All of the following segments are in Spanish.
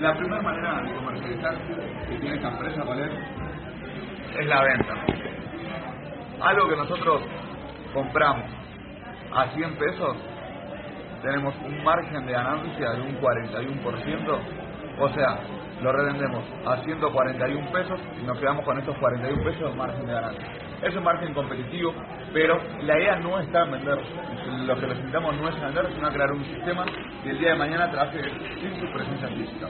La primera manera de comercializar que tiene esta empresa, ¿cuál es? Es la venta. Algo que nosotros compramos a 100 pesos, tenemos un margen de ganancia de un 41%, o sea, lo revendemos a 141 pesos y nos quedamos con estos 41 pesos de margen de ganancia. Es un margen competitivo, pero la idea no está en vender. Lo que necesitamos no es vender, sino crear un sistema que el día de mañana trabaje sin su presencia física.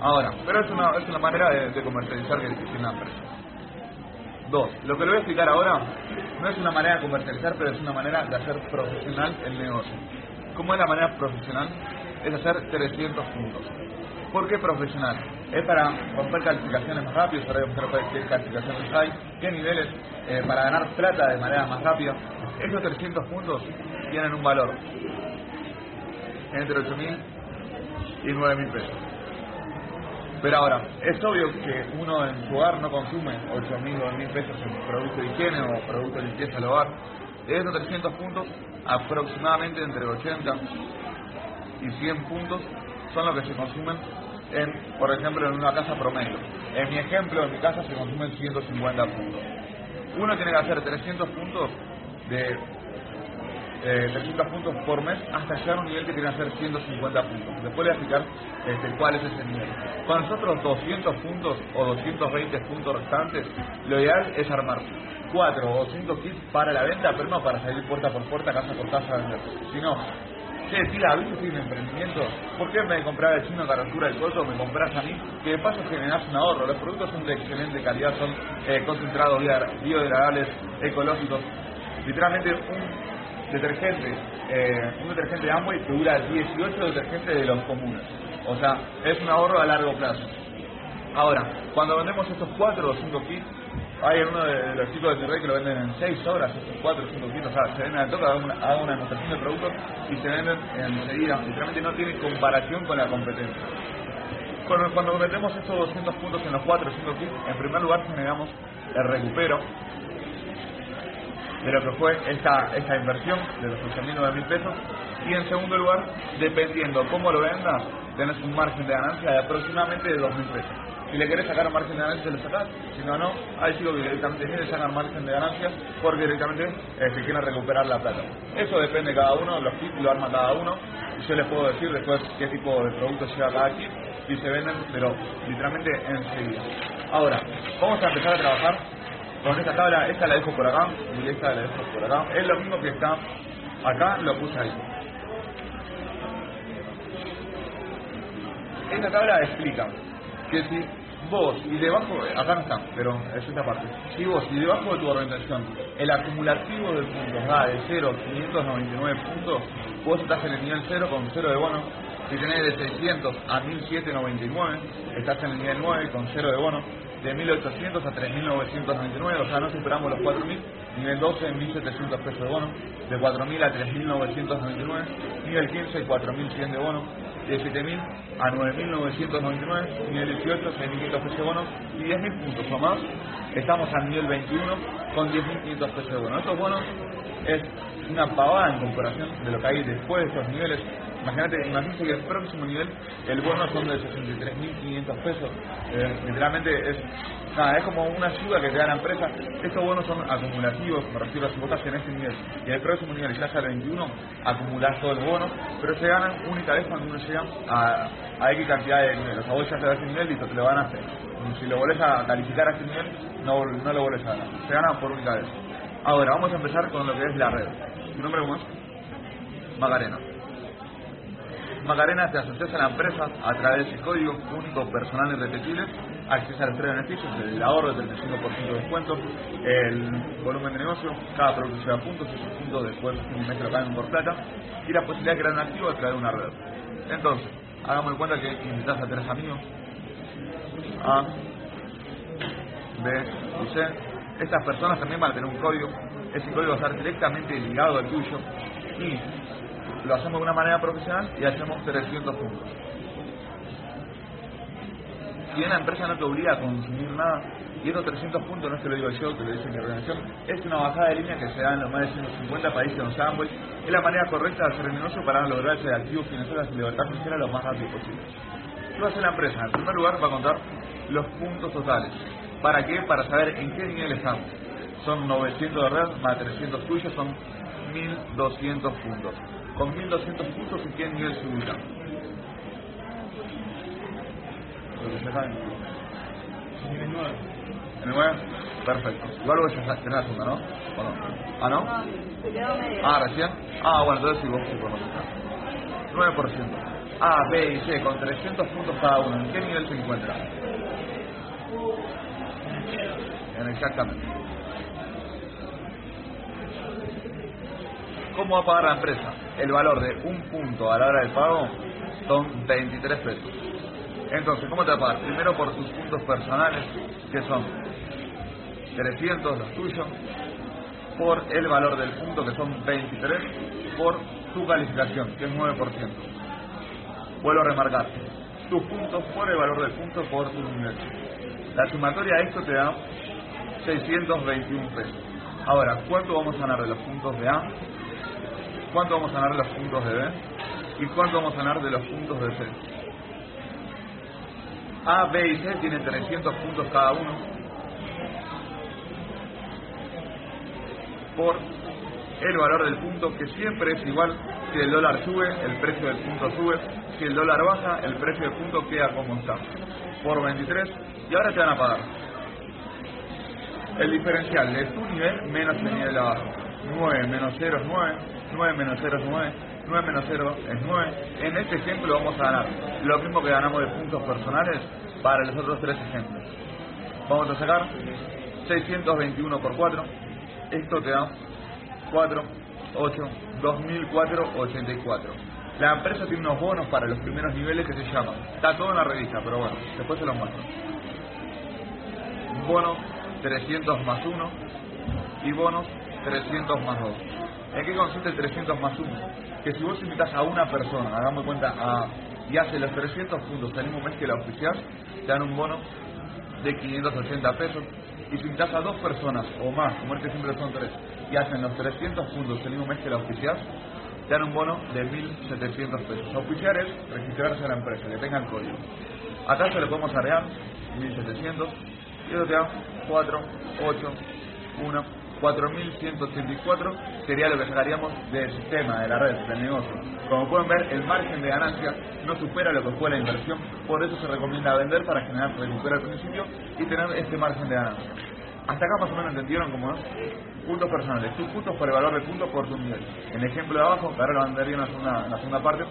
Ahora, pero es una, es una manera de, comercializar que tiene la empresa. Dos, lo que le voy a explicar ahora no es una manera de comercializar, pero es una manera de hacer profesional el negocio. ¿Cómo es la manera profesional? Es hacer 300 puntos. ¿Por qué profesional? Es para romper calificaciones más rápido, demostrar qué calificaciones hay, qué niveles, eh, para ganar plata de manera más rápida. Esos 300 puntos tienen un valor entre 8.000 y 9.000 pesos. Pero ahora, es obvio que uno en su hogar no consume 8.000 o 9.000 pesos en productos de higiene o productos de limpieza del hogar. De esos 300 puntos, aproximadamente entre 80 y 100 puntos son los que se consumen en, por ejemplo, en una casa promedio. En mi ejemplo, en mi casa se consumen 150 puntos. Uno tiene que hacer 300 puntos de 300 eh, puntos por mes hasta llegar a un nivel que tiene que hacer 150 puntos. Después le voy a explicar este, cuál es ese nivel. Con nosotros 200 puntos o 220 puntos restantes, lo ideal es armar 4 o 5 kits para la venta, pero no para salir puerta por puerta, casa por casa a vender, sino che, tira, ¿viste tiene emprendimiento? ¿Por qué de comprar el chino Caracura del coso, me compras a mí? Que de paso generas un ahorro. Los productos son de excelente calidad, son eh, concentrados biodegradables, ecológicos. Literalmente un detergente, eh, un detergente de Amway que dura 18 detergentes de los comunes. O sea, es un ahorro a largo plazo. Ahora, cuando vendemos estos 4 o 5 kits, hay uno de los chicos de T-Rey que lo venden en 6 horas, 4 o 5 kilos, o sea, se venden al toque, hagan una, una demostración de productos y se venden enseguida. Literalmente no tiene comparación con la competencia. Cuando, cuando metemos estos 200 puntos en los 4 o 5 kits, en primer lugar generamos el recupero de lo que fue esta, esta inversión de los 8.000, mil pesos y en segundo lugar, dependiendo cómo lo vendas, tenés un margen de ganancia de aproximadamente de 2.000 pesos. Si le querés sacar margen de ganancia, lo sacás. Si no, no. Hay chicos que directamente quieren sacar margen de ganancia porque directamente eh, se quieren recuperar la plata. Eso depende de cada uno, los kits lo arma cada uno. Y yo les puedo decir después qué tipo de productos lleva cada kit y se venden, pero literalmente enseguida. Ahora, vamos a empezar a trabajar con esta tabla. Esta la dejo por acá y esta la dejo por acá. Es lo mismo que está acá, lo puse ahí. Esta tabla explica que si vos y debajo, acá pero es esta parte, si vos y debajo de tu organización el acumulativo de puntos da de 0 599 puntos, vos estás en el nivel 0 con 0 de bono, si tenés de 600 a 1799, estás en el nivel 9 con 0 de bono, de 1800 a 3999, o sea, no superamos los 4000, nivel 12 1700 pesos de bono, de 4000 a 3999, nivel 15 4100 de bono, de 7.000 a 9.999, nivel 18, 6.500 pesos de bono y 10.000 puntos o más. Estamos al nivel 21 con 10.500 pesos de bono. Estos bonos es una pavada en comparación de lo que hay después de estos niveles. Imagínate, imagínate que el próximo nivel, el bono son de 63.500 pesos. Eh, literalmente es nada, es como una ayuda que te da la empresa. Estos bonos son acumulativos, me refiero a vos en este nivel y el próximo nivel ya el 21, acumulás todo el bono, pero se ganan única vez cuando uno llega a, a X cantidad de niveles. O sea, vos ya te das ese nivel y. Si lo volvés a calificar a este nivel, no, no lo volvés a ganar. Se gana por única vez. Ahora, vamos a empezar con lo que es la red. ¿Tu nombre cómo es? Macarena. Macarena te asocias a la empresa a través de ese código único, personal y repetible, acceso a los tres beneficios, el ahorro del 35% de descuento, el volumen de negocio, cada producto lleva puntos, esos puntos después un mes lo caen por plata, y la posibilidad de crear un activo a través de una red. Entonces, hagamos de cuenta que invitas a tres amigos, A, B y C. Estas personas también van a tener un código, ese código va a estar directamente ligado al tuyo y lo hacemos de una manera profesional y hacemos 300 puntos. Si una empresa no te obliga a consumir nada, y estos 300 puntos no es que lo digo yo, que lo dice mi organización, es una bajada de línea que se da en los más de 150 países donde se Amway, es la manera correcta de hacer el negocio para lograr ese activo financiero y libertad financiera lo más rápido posible. ¿Qué va a hacer la empresa? En primer lugar va a contar los puntos totales. ¿Para qué? Para saber en qué nivel estamos. Son 900 de red más 300 tuyos, son 1200 puntos. Con 1200 puntos, ¿en qué nivel ubica? Nivel 9. ¿En el 9? Perfecto. Igual vos ya tenés la segunda, ¿no? ¿O no? ¿Ah, no? Se quedó medio. Ah, recién. Ah, bueno, entonces sí, vos sí conoces. 9%. A, B y C con 300 puntos cada uno. ¿En qué nivel se encuentra? En exactamente. ¿Cómo va a pagar la empresa? El valor de un punto a la hora del pago son 23 pesos. Entonces, ¿cómo te va a pagar? Primero por tus puntos personales, que son 300 los tuyos, por el valor del punto, que son 23, por tu calificación, que es 9%. Vuelvo a remarcar, tus puntos por el valor del punto por tu nivel. La sumatoria de esto te da 621 pesos. Ahora, ¿cuánto vamos a ganar de los puntos de A? ¿Cuánto vamos a ganar de los puntos de B? ¿Y cuánto vamos a ganar de los puntos de C? A, B y C tienen 300 puntos cada uno. Por el valor del punto que siempre es igual si el dólar sube, el precio del punto sube, si el dólar baja, el precio del punto queda como está, por 23 y ahora te van a pagar. El diferencial de tu nivel menos el nivel abajo. 9 menos 0 es 9, 9 menos 0 es 9, 9 menos 0 es 9. En este ejemplo vamos a ganar lo mismo que ganamos de puntos personales para los otros tres ejemplos. Vamos a sacar 621 por 4. Esto te da 4, 8, 2004, 84. La empresa tiene unos bonos para los primeros niveles que se llaman. Está todo en la revista, pero bueno, después se los muestro. Bono 300 más 1 y bonos 300 más 2. ¿En qué consiste el 300 más 1? Que si vos invitas a una persona, hagamos cuenta, a, y hace los 300 puntos el mismo mes que la oficial, te dan un bono de 580 pesos. Y si invitas a dos personas o más, como este siempre son tres, y hacen los 300 puntos el mismo mes que la oficial, te dan un bono de 1.700 pesos. Oficiar es registrarse a la empresa, que tenga el código. Acá se le podemos agregar 1.700 y eso te da 4, 8, 1, 4.184 sería lo que sacaríamos del sistema, de la red, del negocio. Como pueden ver, el margen de ganancia no supera lo que fue la inversión, por eso se recomienda vender para generar recupero al principio y tener este margen de ganancia. Hasta acá más o menos entendieron cómo es. Puntos personales, tus puntos por el valor de puntos por tu nivel. En el ejemplo de abajo, que ahora lo vendería en la segunda, en la segunda parte,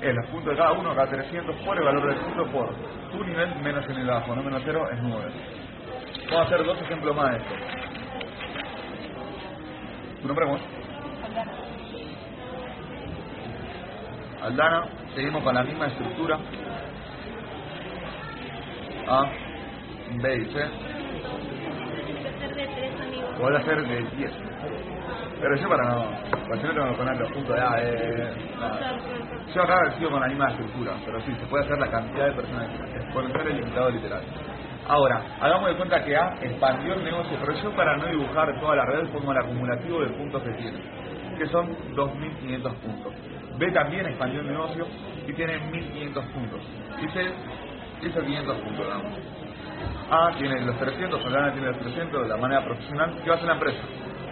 es los puntos de cada uno, cada 300 por el valor del punto por tu nivel menos el nivel de abajo, no menos 0 es 9. Vamos a hacer dos ejemplos más de esto. ¿Tu nombre cómo es? Aldana, seguimos con la misma estructura. A, B y C. ser. Vuelve a ser de 10. Pero yo para no, para yo no tengo que poner los puntos de A, eh. Yo acá sigo con la misma estructura, pero sí, se puede hacer la cantidad de personas exponencial el limitado literal. Ahora, hagamos de cuenta que A expandió el negocio, pero yo para no dibujar toda la red pongo el acumulativo de puntos que tiene, que son 2.500 puntos. B también expandió el negocio y tiene 1.500 puntos. Y C hizo 500 puntos, digamos. A tiene los 300, Solana tiene los 300 de la manera profesional. ¿Qué va a hacer la empresa?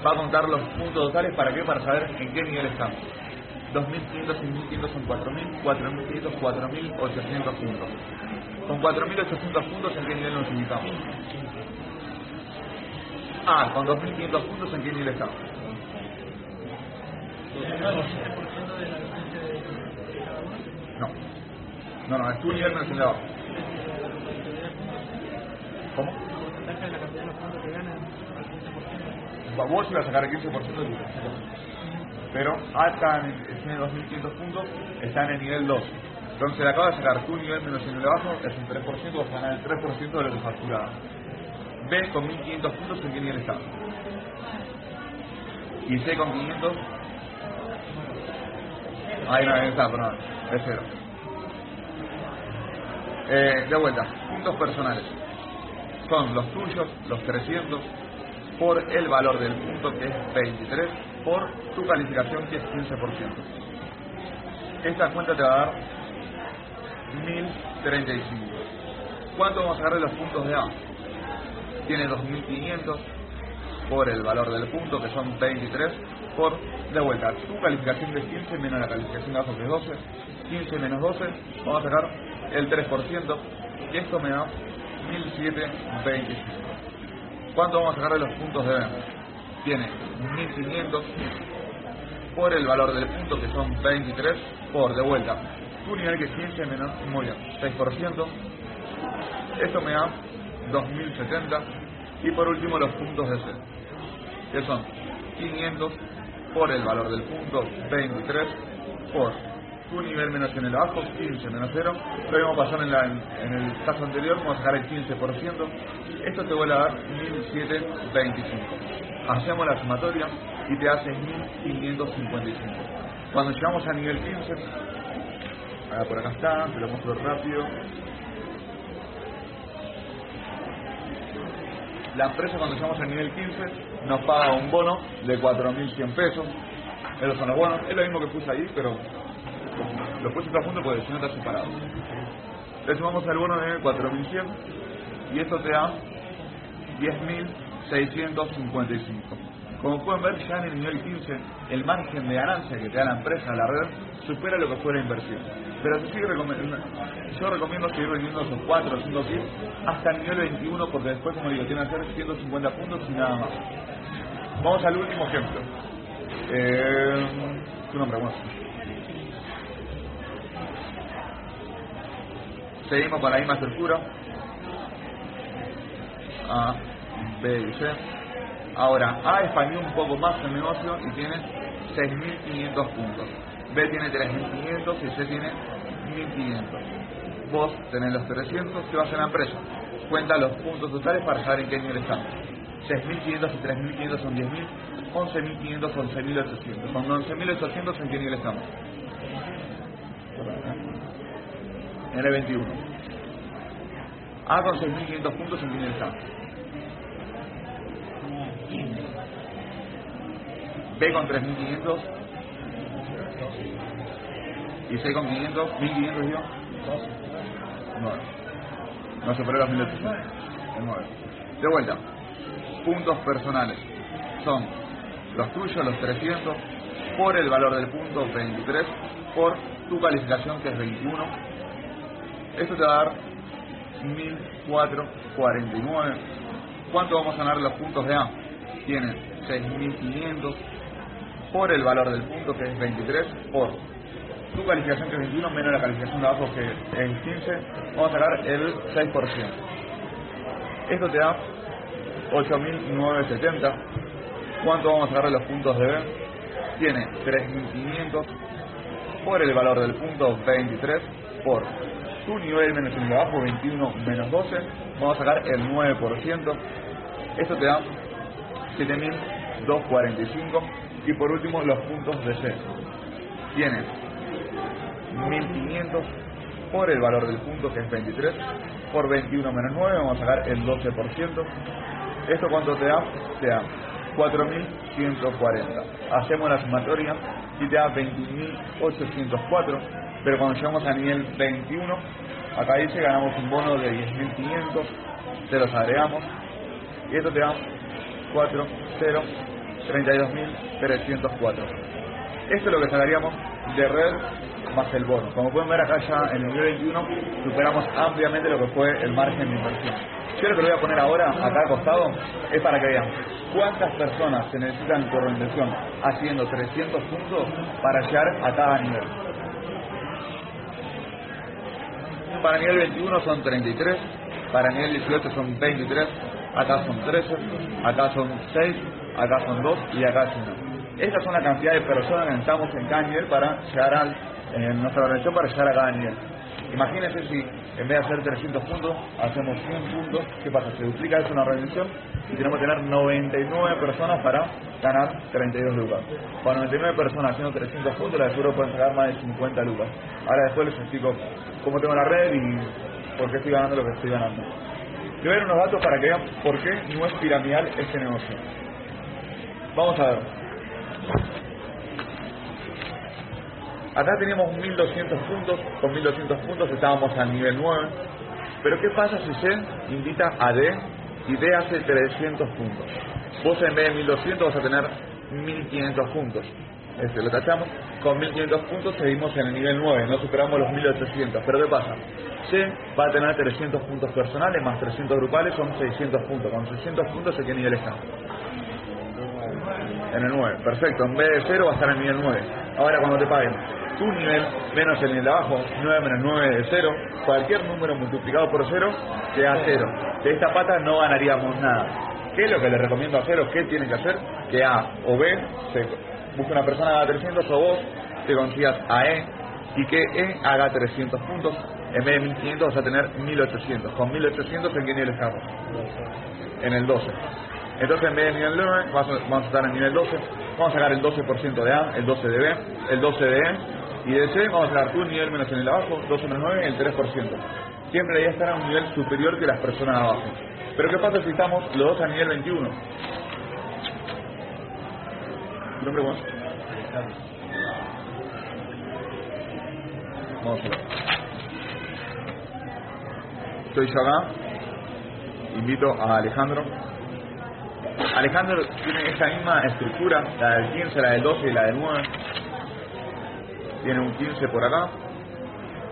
Va a contar los puntos totales para qué? Para saber en qué nivel estamos. 2.500 y 1.500 son 4.000, 4.500, 4.800 puntos. Con 4.800 puntos, ¿en qué nivel nos ubicamos? Ah, con 2.500 puntos, ¿en qué nivel estamos? No. No, no, es tu nivel menos el de abajo. ¿Cómo? Vos ibas a sacar el 15% de tu Pero A está en, tiene 2.500 puntos, está en el nivel 2. Entonces le acabas de sacar tu nivel menos el abajo, es un 3%, vas a ganar el 3% de lo que facturaba. B con 1.500 puntos, ¿en qué nivel está? Y C con 500, ahí no, ahí está, pero no, es cero. Eh, de vuelta, puntos personales. Son los tuyos, los 300, por el valor del punto que es 23, por tu calificación que es 15%. Esta cuenta te va a dar 1035. ¿Cuánto vamos a sacar de los puntos de A? Tiene 2500 por el valor del punto, que son 23, por, de vuelta, su calificación de 15 menos la calificación de abajo que es 12, 15 menos 12, vamos a sacar el 3%, y esto me da 1725. ¿Cuánto vamos a sacar de los puntos de B? Tiene 1500 por el valor del punto, que son 23, por, de vuelta, su nivel que 15 menos, muy bien, 6%, esto me da 2070, y por último los puntos de C, que son 500 por el valor del punto 23 por su nivel menos en el abajo 15 menos 0 lo mismo pasó en, la, en, el caso anterior vamos a sacar el 15% esto te vuelve a dar 1725 hacemos la sumatoria y te hace 1555 cuando llegamos a nivel 15 ahora por acá está te lo muestro rápido la empresa cuando llegamos al nivel 15 nos paga un bono de 4.100 pesos. Esos son los bonos. Es lo mismo que puse ahí, pero lo puse todo junto porque si no está separado. Le sumamos al bono de 4.100 y esto te da 10.655. Como pueden ver, ya en el nivel 15, el margen de ganancia que te da la empresa, la red, supera lo que fue la inversión. Pero sigue yo recomiendo seguir vendiendo esos 4 o 5 kits hasta el nivel 21, porque después, como digo, tienen que ser 150 puntos y nada más. Vamos al último ejemplo. Eh, tu nombre, bueno. Seguimos con la misma estructura. A, B y C. Ahora, A expandió un poco más el negocio y tiene 6.500 puntos. B tiene 3.500 y C tiene 1.500. Vos tenés los 300 que vas en la empresa. Cuenta los puntos totales para saber en qué nivel estamos. 6.500 y 3.500 son 10.000. 11.500 son 11.800. Con 11.800 en qué nivel estamos. En el 21. A con 6.500 puntos en qué nivel estamos. B con 3.500 y C con 500, 1.500 yo. 9. No superé los 1.800. 9. De vuelta. Puntos personales. Son los tuyos, los 300, por el valor del punto 23, por tu calificación que es 21. Esto te va a dar 1.449. ¿Cuánto vamos a ganar los puntos de A? Tienen 6.500 por el valor del punto que es 23 por tu calificación que es 21 menos la calificación de abajo que es 15, vamos a sacar el 6%. Esto te da 8.970. ¿Cuánto vamos a sacar de los puntos de B? Tiene 3.500 por el valor del punto 23 por tu nivel menos el de abajo 21 menos 12, vamos a sacar el 9%. Esto te da 7.245 y por último, los puntos de C. Tienes 1500 por el valor del punto que es 23, por 21 menos 9 vamos a sacar el 12%. ¿Esto cuánto te da? Te da 4.140. Hacemos la sumatoria y te da 21.804, pero cuando llegamos a nivel 21, acá dice ganamos un bono de 10.500, te los agregamos y esto te da 4, 0, 32.304. Esto es lo que sacaríamos de red más el bono. Como pueden ver acá ya en el nivel 21 superamos ampliamente lo que fue el margen de inversión. Yo lo que lo voy a poner ahora acá al costado es para que vean cuántas personas se necesitan por inversión haciendo 300 puntos para llegar a cada nivel. Para nivel 21 son 33, para nivel 18 son 23, acá son 13, acá son 6, acá son 2 y acá son 1. Estas son la cantidad de personas que necesitamos en cada nivel para llegar al, en nuestra organización para llegar a cada nivel. Imagínense si en vez de hacer 300 puntos, hacemos 100 puntos, ¿qué pasa? Se duplica eso en la organización y tenemos que tener 99 personas para ganar 32 lucas. Con 99 personas haciendo 300 puntos, la de seguro pueden sacar más de 50 lucas. Ahora después les explico cómo tengo la red y por qué estoy ganando lo que estoy ganando. Voy a ver unos datos para que vean por qué no es piramidal este negocio. Vamos a ver. Acá teníamos 1200 puntos, con 1200 puntos estábamos al nivel 9. Pero ¿qué pasa si C invita a D y D hace 300 puntos? Vos en vez de 1200 vas a tener 1500 puntos. Este, lo tachamos, con 1500 puntos seguimos en el nivel 9, no superamos los 1800. Pero ¿qué pasa? C va a tener 300 puntos personales más 300 grupales, son 600 puntos. Con 600 puntos, ¿en qué nivel está? En el 9, perfecto. En vez de 0 va a estar en el nivel 9. Ahora cuando te paguen tu nivel menos el nivel de abajo, 9 menos 9 de 0, cualquier número multiplicado por 0 te da 0. De esta pata no ganaríamos nada. ¿Qué es lo que le recomiendo hacer o qué tienen que hacer? Que A o B se busque una persona que haga 300 o vos te consigas a E y que E haga 300 puntos. En vez de 1500 vas a tener 1800. Con 1800 en qué nivel estamos? En el 12. Entonces en vez de nivel 9 vamos a estar en nivel 12. Vamos a sacar el 12% de A, el 12 de B, el 12 de E y de C vamos a sacar tu nivel menos en el abajo, 12 menos 9, el 3%. Siempre ahí estar a un nivel superior que las personas abajo. Pero ¿qué pasa si estamos los dos a nivel 21? ¿Tu nombre Juan? Vamos a ver. Estoy yo acá. Invito a Alejandro. Alejandro tiene esta misma estructura, la del 15, la del 12 y la del 9. Tiene un 15 por acá,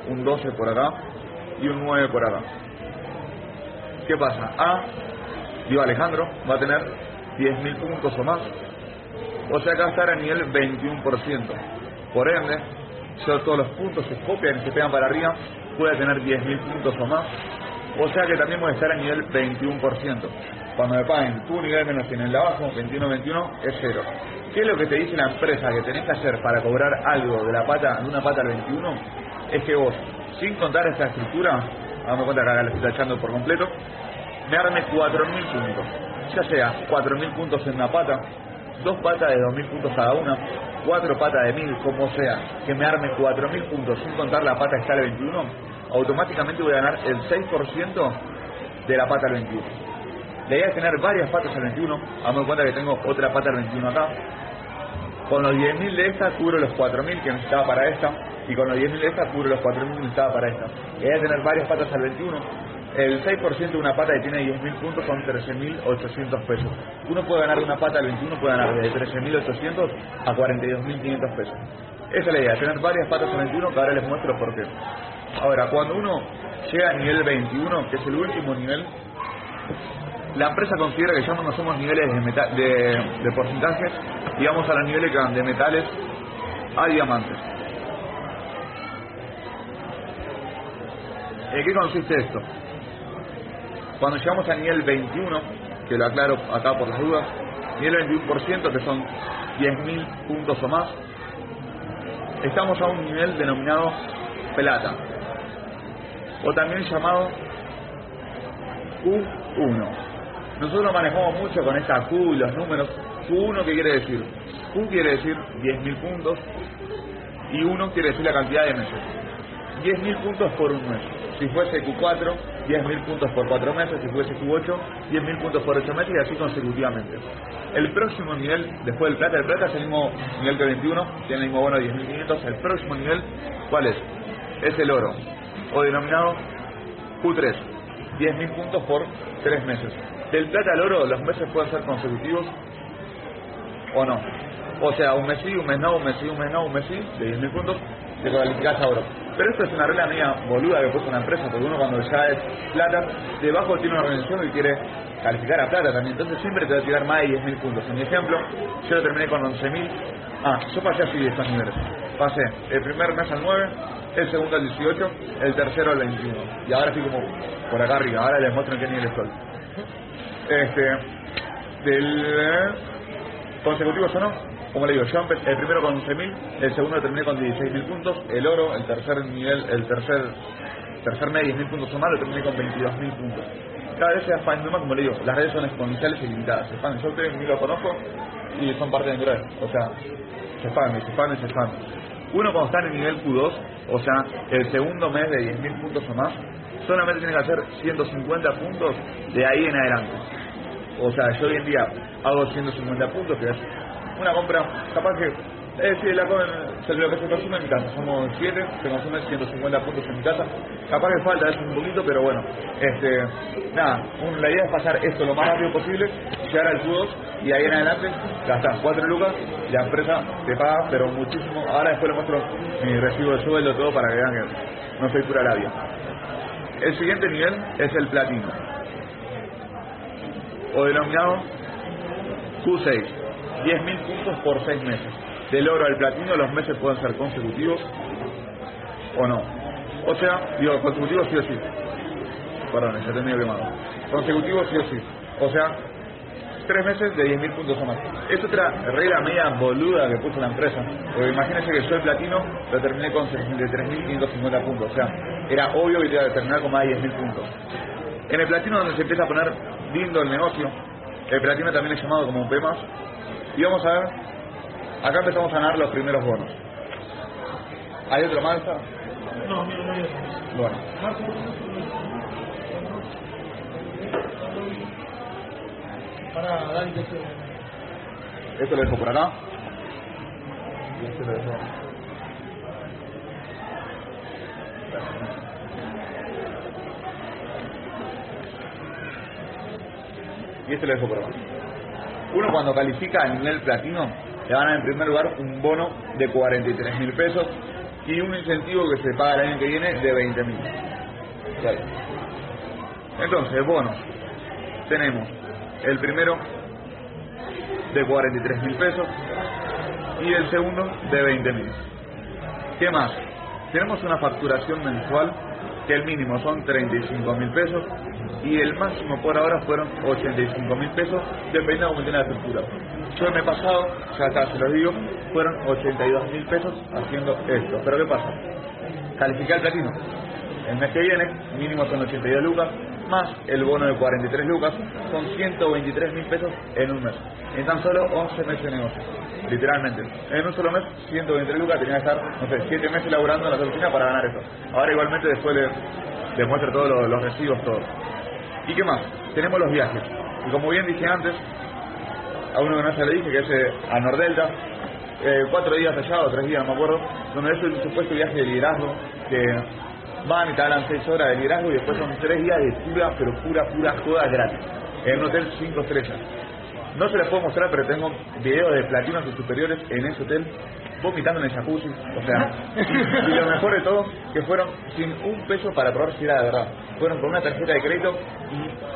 un 12 por acá y un 9 por acá. ¿Qué pasa? A, digo Alejandro, va a tener 10.000 puntos o más. O sea que va a estar a nivel 21%. Por ende, si todos los puntos se copian y se pegan para arriba, puede tener 10.000 puntos o más. O sea que también a estar a nivel 21%. Cuando me paguen tu nivel menos en el de abajo, 21-21, es cero. ¿Qué es lo que te dice la empresa que tenés que hacer para cobrar algo de la pata, de una pata al 21? Es que vos, sin contar esta estructura, damos cuenta que acá la estoy tachando por completo, me arme 4.000 puntos. Ya sea 4.000 puntos en una pata, dos patas de 2.000 puntos cada una, cuatro patas de 1.000, como sea, que me arme 4.000 puntos sin contar la pata que está al 21, automáticamente voy a ganar el 6% de la pata al 21. La idea es tener varias patas al 21, damos cuenta que tengo otra pata al 21 acá. Con los 10.000 de esta cubro los 4.000 que necesitaba para esta, y con los 10.000 de esta cubro los 4.000 que necesitaba para esta. La idea es tener varias patas al 21, el 6% de una pata que tiene 10.000 puntos son 13.800 pesos. Uno puede ganar una pata al 21, puede ganar de 13.800 a 42.500 pesos. Esa es la idea, tener varias patas al 21, que ahora les muestro por qué. Ahora, cuando uno llega al nivel 21, que es el último nivel, la empresa considera que ya no somos niveles de, meta- de, de porcentaje y vamos a los niveles que van de metales a diamantes. ¿En qué consiste esto? Cuando llegamos al nivel 21, que lo aclaro acá por las dudas, nivel 21% que son 10.000 puntos o más, estamos a un nivel denominado plata, o también llamado Q1. Nosotros manejamos mucho con esta Q y los números. Q1, ¿qué quiere decir? Q quiere decir 10.000 puntos y 1 quiere decir la cantidad de meses. 10.000 puntos por un mes. Si fuese Q4, 10.000 puntos por 4 meses. Si fuese Q8, 10.000 puntos por 8 meses y así consecutivamente. El próximo nivel, después del plata, el plata es el mismo nivel que el 21, tiene el mismo bono de 10.500. El próximo nivel, ¿cuál es? Es el oro, o denominado Q3. 10.000 puntos por 3 meses. Del plata al oro, los meses pueden ser consecutivos o no. O sea, un mes sí, un mes no, un mes sí, un mes no, un mes sí, de 10.000 puntos, te cualificás a oro. Pero esto es una regla media boluda que puso una empresa, porque uno cuando ya es plata, debajo tiene una organización que quiere calificar a plata también, entonces siempre te va a tirar más de 10.000 puntos. En mi ejemplo, yo lo terminé con 11.000. Ah, yo pasé así de estos niveles. Pasé el primer mes al 9, el segundo al 18, el tercero al 21. Y ahora estoy como por acá arriba, ahora les muestro en qué nivel estoy. Este, del consecutivos o no, como le digo, yo el primero con 11.000, el segundo terminé con 16.000 puntos, el oro, el tercer nivel, el tercer tercer mes 10.000 puntos o más, lo terminé con 22.000 puntos. Cada vez se expande más, como le digo, las redes son exponenciales y limitadas, se expanden, yo ustedes ni lo conozco y son parte de mi red, o sea, se expanden, se expanden, se expanden. Uno cuando está en el nivel Q2, o sea, el segundo mes de 10.000 puntos o más, solamente tiene que hacer 150 puntos de ahí en adelante. O sea, yo hoy en día hago 150 puntos, que es una compra, capaz que Eh, sí, la, lo que se consume en mi casa. Somos 7, se consumen 150 puntos en mi casa. Capaz que falta eso un poquito, pero bueno. este Nada, la idea es pasar esto lo más rápido posible, llegar al Q2 y ahí en adelante gastar 4 lucas la empresa te paga, pero muchísimo. Ahora después les muestro mi recibo de sueldo, todo para que vean que no soy pura labia. El siguiente nivel es el platino, o denominado Q6, 10.000 puntos por 6 meses. Del oro al platino los meses pueden ser consecutivos o no. O sea, digo, consecutivos sí o sí. Perdón, ya tenía quemado. Consecutivos sí o sí. O sea, 3 meses de 10.000 puntos o más. Es otra regla media boluda que puso la empresa. Porque imagínense que yo el platino lo terminé con 63.550 puntos. O sea, era obvio que iba a terminar con más de 10.000 puntos. En el platino donde se empieza a poner lindo el negocio, el platino también es llamado como un P+, y vamos a ver, acá empezamos a ganar los primeros bonos. ¿Hay otro más? No, no, no, no. Bueno, Para Dani, que se... esto lo dejo por acá. Y este lo dejo. Y este lo dejo por acá. Uno cuando califica al nivel platino le van a en primer lugar un bono de 43 mil pesos y un incentivo que se paga el año que viene de 20 mil. Entonces, bonos. Tenemos el primero de 43 mil pesos y el segundo de 20 mil. ¿Qué más? Tenemos una facturación mensual que el mínimo son 35 mil pesos y el máximo por ahora fueron 85 mil pesos, dependiendo de la estructura. Yo el mes pasado, ya acá se los digo, fueron 82 mil pesos haciendo esto. Pero ¿qué pasa? Calificar el platino. El mes que viene, mínimo son 82 lucas, más el bono de 43 lucas, son 123 mil pesos en un mes. En tan solo 11 meses de negocio. Literalmente. En un solo mes, 123 lucas, tenía que estar, no sé, 7 meses laburando en la oficina para ganar eso. Ahora igualmente después le, le muestro todos los, los recibos, todo. ¿Y qué más? Tenemos los viajes. Y como bien dije antes, a uno que no se le dije, que es eh, a Nordelta, eh, cuatro días allá o tres días, no me acuerdo, donde es un supuesto viaje de liderazgo, que van y te hablan seis horas de liderazgo y después son tres días de pura, pero pura, pura joda gratis, en un hotel cinco estrellas. No se les puedo mostrar, pero tengo videos de platinos y superiores en ese hotel vomitando en el jacuzzi, o sea, y, lo mejor de todo, que fueron sin un peso para probar si era de verdad. Fueron con una tarjeta de crédito y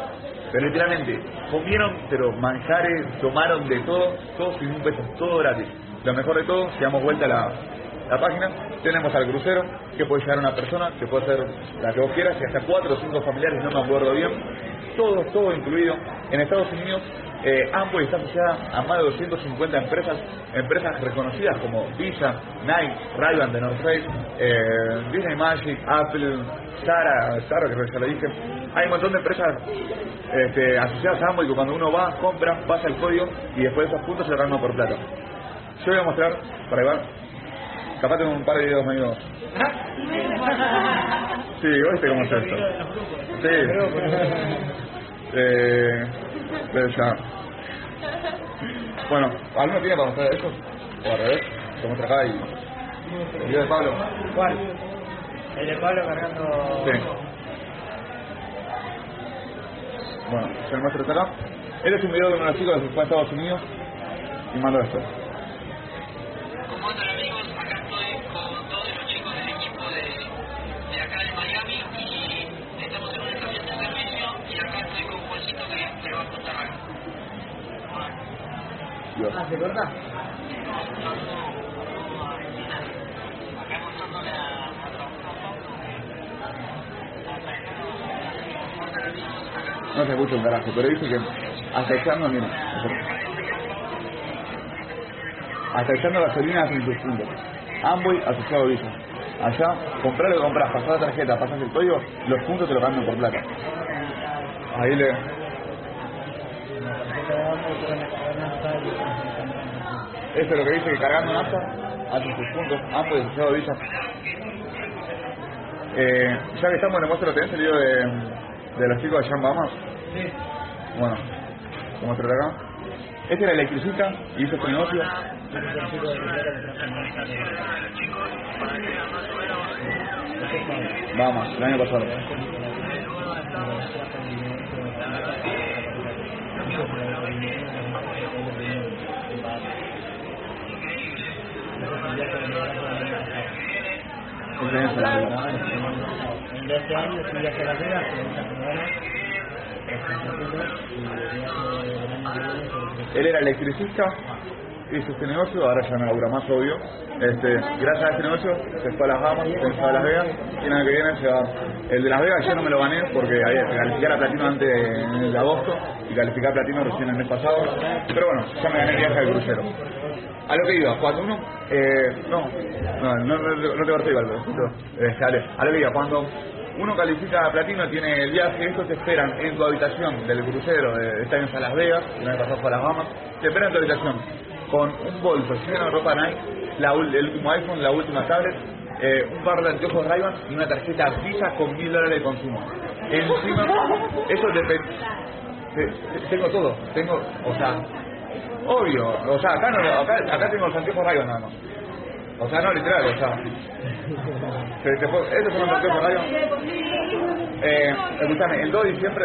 literalmente, comieron, pero manjares, tomaron de todo, todo sin un peso, todo gratis. Lo mejor de todo, si damos vuelta a la, la página, tenemos al crucero, que puede llegar una persona, que puede ser la que vos quieras, y hasta cuatro o cinco familiares, no me acuerdo bien. Todo, todo incluido. En Estados Unidos, eh, Amway está asociada a más de 250 empresas, empresas reconocidas como Visa, Nike, Ray-Ban, The North Face, eh, Disney Magic, Apple, Zara, Zara que ya lo dije. Hay un montón de empresas este, asociadas a Amway que cuando uno va, compra, pasa el código y después de esos puntos se dan por plata. Yo voy a mostrar, para Iván, capaz tengo un par de videos medio... Sí, ¿viste cómo es esto? Sí. Eh, pero ya. Bueno, ¿alguno tiene para mostrar eso? O al revés, se muestra acá y... El video de Pablo. ¿Cuál? El de Pablo cargando... Sí. Bueno, se lo muestro hasta acá. Este es un video de los chicos que fue a Estados Unidos y mandó esto. Dios. Ah, ¿se corta? A No se escucha un carajo, pero dice que hasta echando, miren, hasta echando gasolina hacen tus puntos. Amway asociado a Visa. Allá, comprar que compras, pasar la tarjeta, pasas el código, los puntos te lo cambian por plata. Ahí le... Esto es lo que dice que cargando nafta hacen tus puntos. Amway asociado a Visa. Eh, ya que estamos, le muestro, ¿tenés el video de, de los chicos de Jean Bahamas? Sí. Bueno, lo muestro acá. Este era electricista y hizo negocio. Este el de en de- Juan. Vamos, el año pasado. Ese año se la regalaba. En Él era electricista, hizo este negocio, ahora ya no labura más, obvio. Este, gracias a este negocio se fue a las Bahamas, se Las Vegas, y el que viene se va. El de Las Vegas yo no me lo gané porque había que calificar a platino antes de, de agosto y calificar a platino recién el mes pasado. Pero bueno, ya me gané el viaje del crucero. A lo que iba, cuando uno... Eh, no, no, no, no, te corté igual, pero, este, dale, a lo que iba, cuando uno califica a platino, tiene el viaje, estos te esperan en tu habitación del crucero de este año a Las Vegas, el año pasado fue a las Bahamas, te esperan en tu habitación con un bolso lleno de ropa Nike, la, el último iPhone, la última tablet, eh, un par de anteojos ray y una tarjeta Visa con mil dólares de consumo. Encima, eso te- tengo todo, tengo, o sea, obvio, o sea, acá, no, acá, acá tengo los anteojos ray nada más. O sea, no literal, o sea, te, te estos son los anteojos ray eh, escúchame, el 2 de diciembre,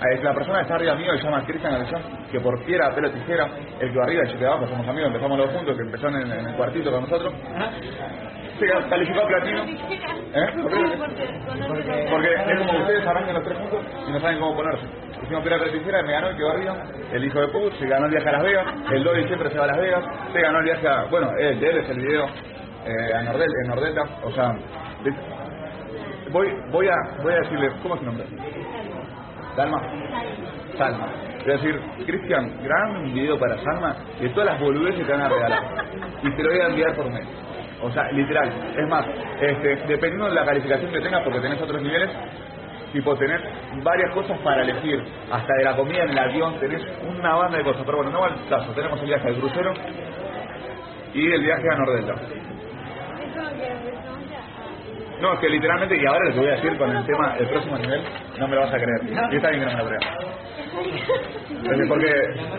la persona que está arriba mío se llama Cristian Avichón, que por piedra, pelo, tijera, el que va arriba y yo que abajo, somos amigos, empezamos los juntos, que empezó en, en el cuartito con nosotros, se calificó a platino. ¿Eh? ¿Por qué? Porque es como que ustedes arrancan los tres juntos y no saben cómo ponerse. Hicimos piedra, pelo, tijera, me ganó el que va arriba, el hijo de Pug, se ganó el viaje a Las Vegas, el 2 de diciembre se va a Las Vegas, se ganó el viaje a, bueno, el de él es el video, eh, a Nordel, en Nordelta, o sea, voy, voy a, voy a decirle, ¿cómo es su nombre? Salma. Salma. Voy a decir, Cristian, un video para Salma de todas las boludeces que te van a regalar. Y te lo voy a enviar por mail. O sea, literal. Es más, este, dependiendo de la calificación que tengas, porque tenés otros niveles, tipo tenés varias cosas para elegir. Hasta de la comida en el avión, tenés una banda de cosas. Pero bueno, no va al caso. Tenemos el viaje al crucero y el viaje a Nordelta. No, es que literalmente, y ahora les voy a decir con el tema, el próximo nivel, no me lo vas a creer. Y está bien que no me lo creas. Porque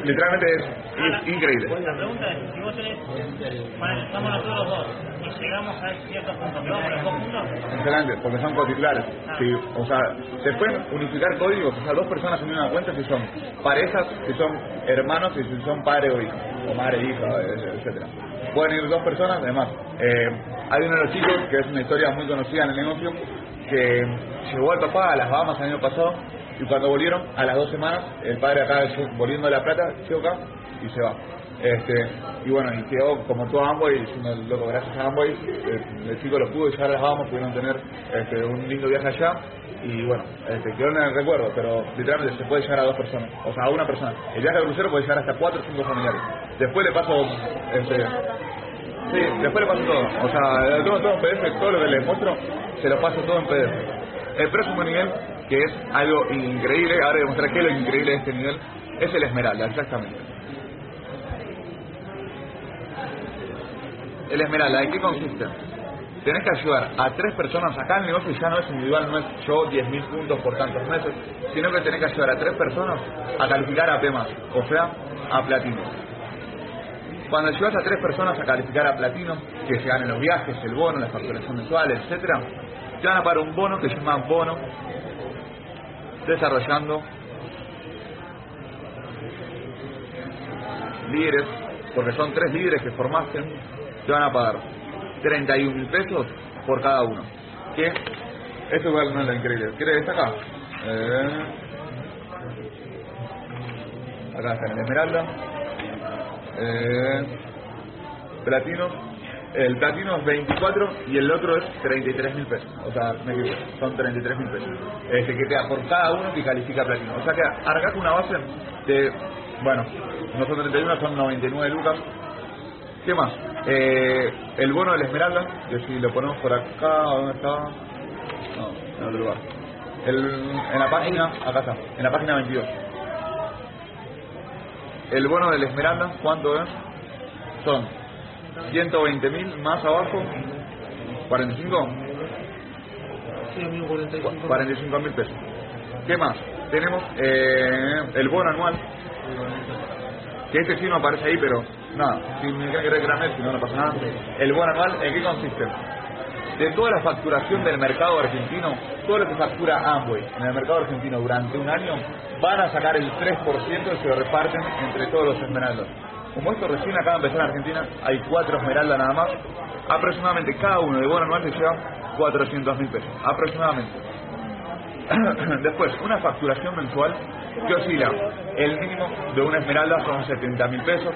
literalmente es, es increíble. La pregunta es, si vos tenés, bueno, estamos nosotros los dos y llegamos a ciertos puntos, ¿que vamos los dos? Excelente, porque son cotitulares. Sí, o sea, se pueden unificar códigos, o sea, dos personas en una cuenta si son parejas, si son hermanos y si son padre o hijo, o madre hija, etcétera. Pueden ir dos personas, además. eh, hay uno de los chicos que es una historia muy conocida en el negocio que llevó al papá a las Bahamas el año pasado y cuando volvieron, a las dos semanas, el padre acá volviendo a La Plata, choca y se va. Este, y bueno, y quedó como todo Amway, diciendo, loco, gracias a Amway, eh, el chico lo pudo llevar a las Bahamas, pudieron tener este, un lindo viaje allá, y bueno, este, quedó en el recuerdo, pero literalmente se puede llegar a dos personas, o sea, a una persona. El viaje al crucero puede llegar hasta cuatro o cinco familiares. Después le paso, este, sí, después le paso todo, o sea, tengo todo en PDF, todo lo que les muestro, se lo paso todo en PDF. El próximo nivel, que es algo increíble, ahora voy a mostrar qué es lo increíble de este nivel, es el Esmeralda, exactamente. El Esmeralda, ¿en qué consiste? Tenés que ayudar a tres personas, acá el negocio ya no es individual, no es yo 10.000 puntos por tantos meses, sino que tenés que ayudar a tres personas a calificar a P+, o sea, a platino. Cuando ayudas a tres personas a calificar a platino, que se ganen los viajes, el bono, la facturación mensual, etcétera, te van a pagar un bono que se llama bono desarrollando líderes, porque son tres líderes que formaste, te van a pagar 31 mil pesos por cada uno. Que esto igual no es increíble. ¿Quieres destacar? Eh, acá está el esmeralda. Eh, platino. El platino es 24 y el otro es 33 mil pesos. O sea, me equivoco, son 33 mil pesos. Este, que te da por cada uno que califica platino. O sea que con una base de, bueno, no son 31, son 99 lucas. ¿Qué más? Eh, el bono de la esmeralda, que si lo ponemos por acá, ¿dónde está? No, en otro lugar. El, en la página, acá está, en la página 22. El bono de la esmeralda, ¿cuánto es? Son 120 mil más abajo, 45, Sí, amigo, 45. 45 mil pesos. ¿Qué más? Tenemos eh, el bono anual, que este sí no aparece ahí, pero nada, si me creen que reclamé, si no, no pasa nada. El bono anual, ¿en qué consiste? De toda la facturación del mercado argentino, todo lo que factura Amway en el mercado argentino durante un año, van a sacar el 3% y se lo reparten entre todos los esmeraldas. Como esto recién acaba de empezar en Argentina, hay cuatro esmeraldas nada más, aproximadamente cada uno de bono anual se lleva 400 mil pesos, aproximadamente. Después, una facturación mensual que oscila. El mínimo de una esmeralda son 70 mil pesos.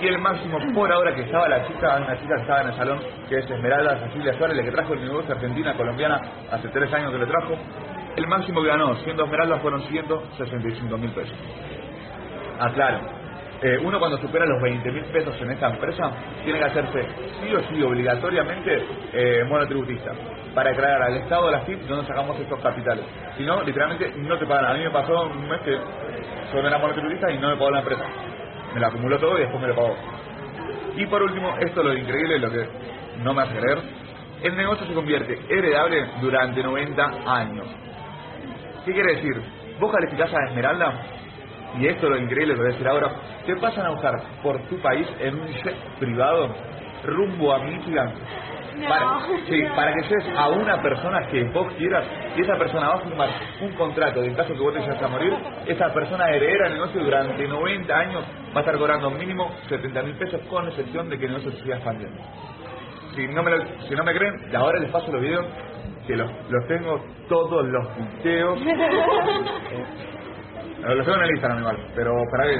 Y el máximo por ahora que estaba la chica, una chica que estaba en el salón, que es Esmeralda Cecilia Suárez, la que trajo el negocio argentina, colombiana, hace tres años que le trajo. El máximo que ganó, siendo esmeraldas, fueron 165 mil pesos. Aclaro, eh, uno cuando supera los 20 mil pesos en esta empresa, tiene que hacerse sí o sí obligatoriamente eh, monotributista para aclarar al Estado de las FIP donde sacamos estos capitales. Si no, literalmente no te pagan. A mí me pasó un mes que solo era monotributista y no me pagó la empresa. Me lo acumuló todo y después me lo pagó. Y por último, esto es lo increíble, lo que no me hace creer, el negocio se convierte heredable durante 90 años. ¿Qué quiere decir? Vos calificás a Esmeralda y esto es lo increíble que voy a decir ahora, te pasan a buscar por tu país en un jet privado rumbo a Michigan No. para, sí, para que lleves a una persona que vos quieras y esa persona va a firmar un contrato en caso que vos te llegas a morir, esa persona heredera el negocio durante 90 años va a estar cobrando mínimo 70 mil pesos con excepción de que el negocio se siga expandiendo. Si no me, lo- si no me creen, ahora les paso los videos que los, los tengo todos los videos. Eh, Los tengo en el Instagram igual, pero para que...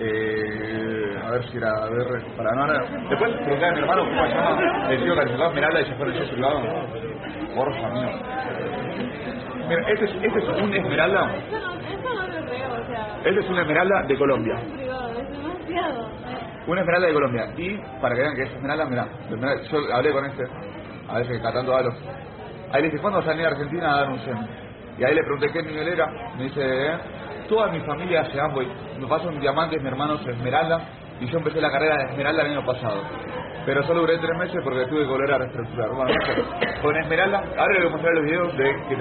Eh, a ver si era a ver, para no ahora- después pregunté a mi hermano cómo se llama el tío calificado Esmeralda y se fue el privado porfa mío mira este es, este es un Esmeralda. Eso no, eso no lo creo, o sea. este es una Esmeralda de Colombia. Es privado, es demasiado. una Esmeralda de Colombia. Y para que vean que es Esmeralda mirá yo hablé con este a veces cada tanto hablo ahí le dije ¿cuándo vas a a Argentina a dar un semi? y ahí le pregunté qué nivel era me dice "Eh, toda mi familia hace Amway. Me paso un diamante mi hermano es Esmeralda y yo empecé la carrera de Esmeralda el año pasado. Pero solo duré tres meses porque tuve que volver a reestructurar bueno, con Esmeralda ahora le voy a mostrar los videos de que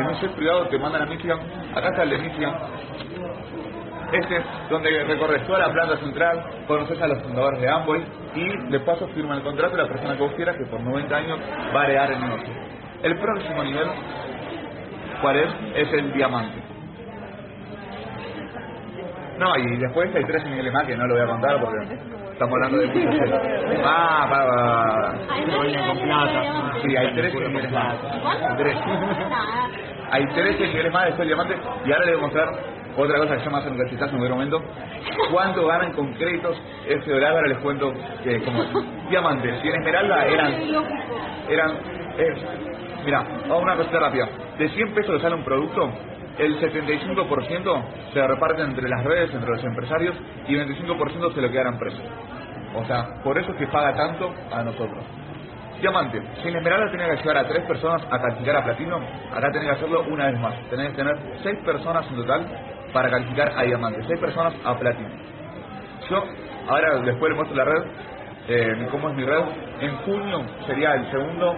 en un jet privado te mandan a Michigan. Acá está el de Michigan este, donde recorres toda la planta central, conoces a los fundadores de Amway y de paso firma el contrato de la persona que vos quieras que por 90 años va a heredar el negocio. El próximo nivel, ¿cuál es? Es el diamante. No, y después hay tres niveles más que no lo voy a contar porque estamos hablando de muchos. Ah, para, para. Con plata. Sí, hay tres niveles más. Tres. Hay 13 niveles más de estos diamantes y ahora le voy a mostrar otra cosa que en un cachetazo en un momento. ¿Cuánto ganan con créditos ese dólar? Ahora les cuento que como diamantes. Si en Esmeralda eran... Eran eh, mira, vamos a una cosa rápida. De 100 pesos que sale un producto, el 75% se reparte entre las redes, entre los empresarios y el 25% se lo queda a la empresa. O sea, por eso es que paga tanto a nosotros. Diamante, si en Esmeralda tenía que llevar a tres personas a calificar a platino, acá tenés que hacerlo una vez más. Tenés que tener seis personas en total para calificar a diamante, seis personas a platino. Yo, ahora después les muestro la red, eh, cómo es mi red. En junio sería el segundo,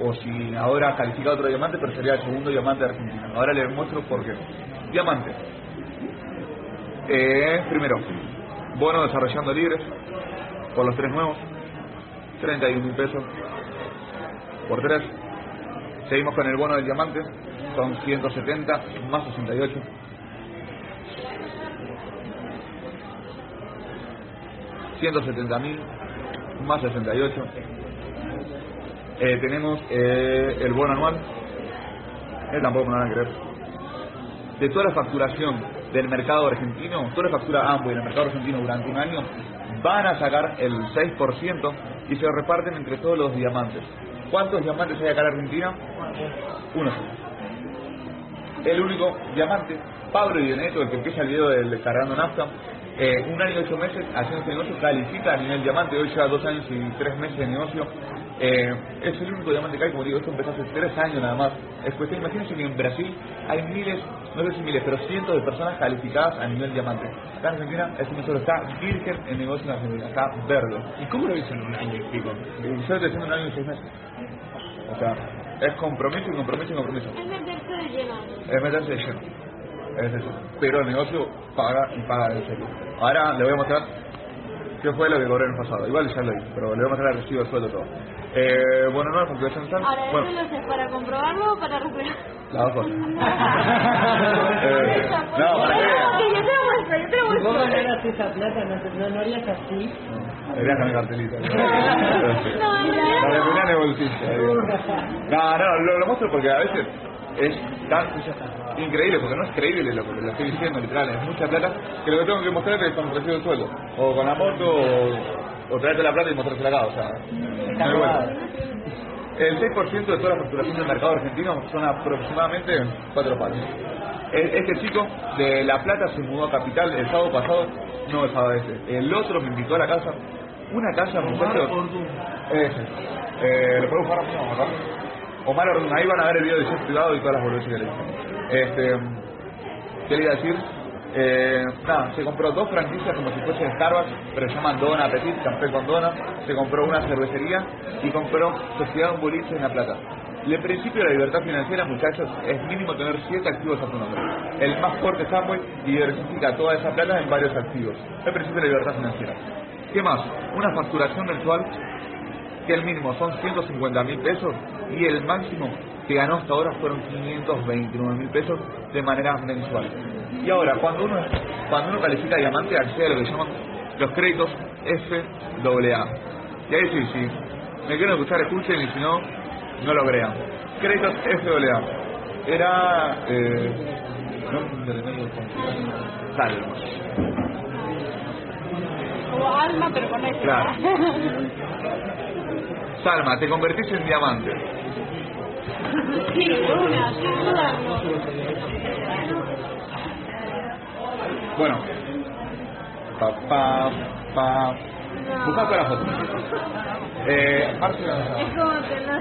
o si ahora califica otro diamante, pero sería el segundo diamante de Argentina. Ahora les muestro por qué. Diamante. Eh, primero, bono desarrollando libres, por los tres nuevos, 31 mil pesos por tres. Seguimos con el bono del diamante, son 170 más 68. $170.000 mil más 68. Eh, tenemos eh, el bono anual. Eh, tampoco me van a creer. De toda la facturación del mercado argentino, toda la factura Amway en el mercado argentino durante un año, van a sacar el 6% y se reparten entre todos los diamantes. ¿Cuántos diamantes hay acá en Argentina? Uno. El único diamante, Pablo Dioneto, el que empieza el video del cargando nafta, eh, un año y ocho meses haciendo este negocio, califica a nivel diamante, hoy lleva dos años y tres meses de negocio. Eh, es el único diamante que hay, como digo, esto empezó hace tres años nada más. Es cuestión, imagínense que en Brasil hay miles, no sé si miles, pero cientos de personas calificadas a nivel diamante. Acá en Argentina, este negocio está virgen el negocio en Argentina, está verde. ¿Y cómo lo hizo en un año y pico? Y yo estoy haciendo un año y seis meses. O sea, es compromiso y compromiso y compromiso. Es meterse de lleno. Es meterse de lleno. Es eso. Pero el negocio paga y paga en serio. Ahora le voy a mostrar qué fue lo que cobré en el pasado. Igual ya lo hice, pero le voy a mostrar el recibo de sueldo todo. Eh, bueno, no, facturación tal. Ahora, Bueno, ¿eso lo haces para comprobarlo o para reflejar? las dos cosas. Eh, no, ¿para? Ok, yo te lo muestro, yo te lo Si vos muestro. ganaras esa plata, no, no, no harías así. Deberías con el cartelito. No, en La realidad de no. el bolsillo. No, no, lo, lo muestro porque a veces es tan increíble, porque no es creíble lo que lo estoy diciendo, literal, es mucha plata, que lo que tengo que mostrar es con el recibo de sueldo, o con la moto, o, o traerte la plata y mostrársela acá, o sea, no hay vuelta. El 6% de toda la facturación del mercado argentino son aproximadamente cuatro palos. Este chico de La Plata se mudó a Capital el sábado pasado, no el sábado este. El otro me invitó a la casa, una casa, muchachos. Eh, ¿Lo puedo buscar rápido? acá? Omar ahí van a ver el video de jet privado y todas las boludeces que le dije. Este, ¿Qué le iba a decir? Eh, nada, se compró dos franquicias como si fuese Starbucks, pero se llaman Dona Petit, café con Dona. Se compró una cervecería y compró Sociedad Boliche en La Plata. El principio de la libertad financiera, muchachos, es mínimo tener siete activos a tu nombre. El más fuerte es Amway y diversifica toda esa plata en varios activos. El principio de la libertad financiera. ¿Qué más? Una facturación mensual que el mínimo son 150 mil pesos y el máximo que ganó hasta ahora fueron 529 mil pesos de manera mensual. Y ahora, cuando uno, cuando uno califica diamante, accede a lo que llaman los créditos FAA. Y ahí sí, sí, me quieren escuchar, escuchen y si no, no lo crean. Créditos FAA. Era... Eh. Salma. Como alma, pero con. Claro. Salma, te convertís en diamante. Sí, una. Bueno. Pa, pa, pa. Busca todas las fotos. Eh, Marcia, Es como tener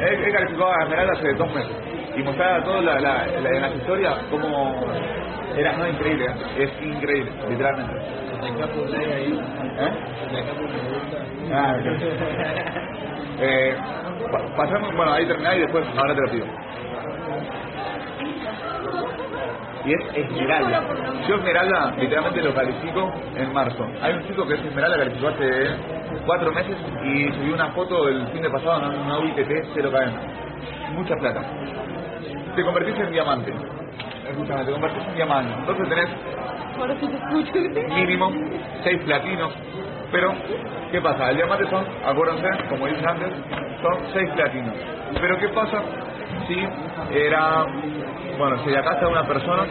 he, he calificado a Esmeralda hace dos meses y mostraba toda la, la, la, en las historias cómo era no increíble, es increíble, literalmente. ¿Eh? Ah, ok. eh, pa- pasamos, bueno, ahí terminá y después ahora te lo pido. Y es Esmeralda. Yo Esmeralda literalmente lo califico en marzo. Hay un chico que es Esmeralda, calificó hace cuatro meses y subió una foto el fin de pasado en una UITT 0KM. Mucha plata. Te convertís en diamante. Escúchame, te convertís en diamante. Entonces tenés Ahora sí te escucho. mínimo 6 platinos. Pero, ¿qué pasa? El diamante son, acuérdense, como dije antes, son 6 platinos. Pero, ¿qué pasa si era, bueno, acá está una persona,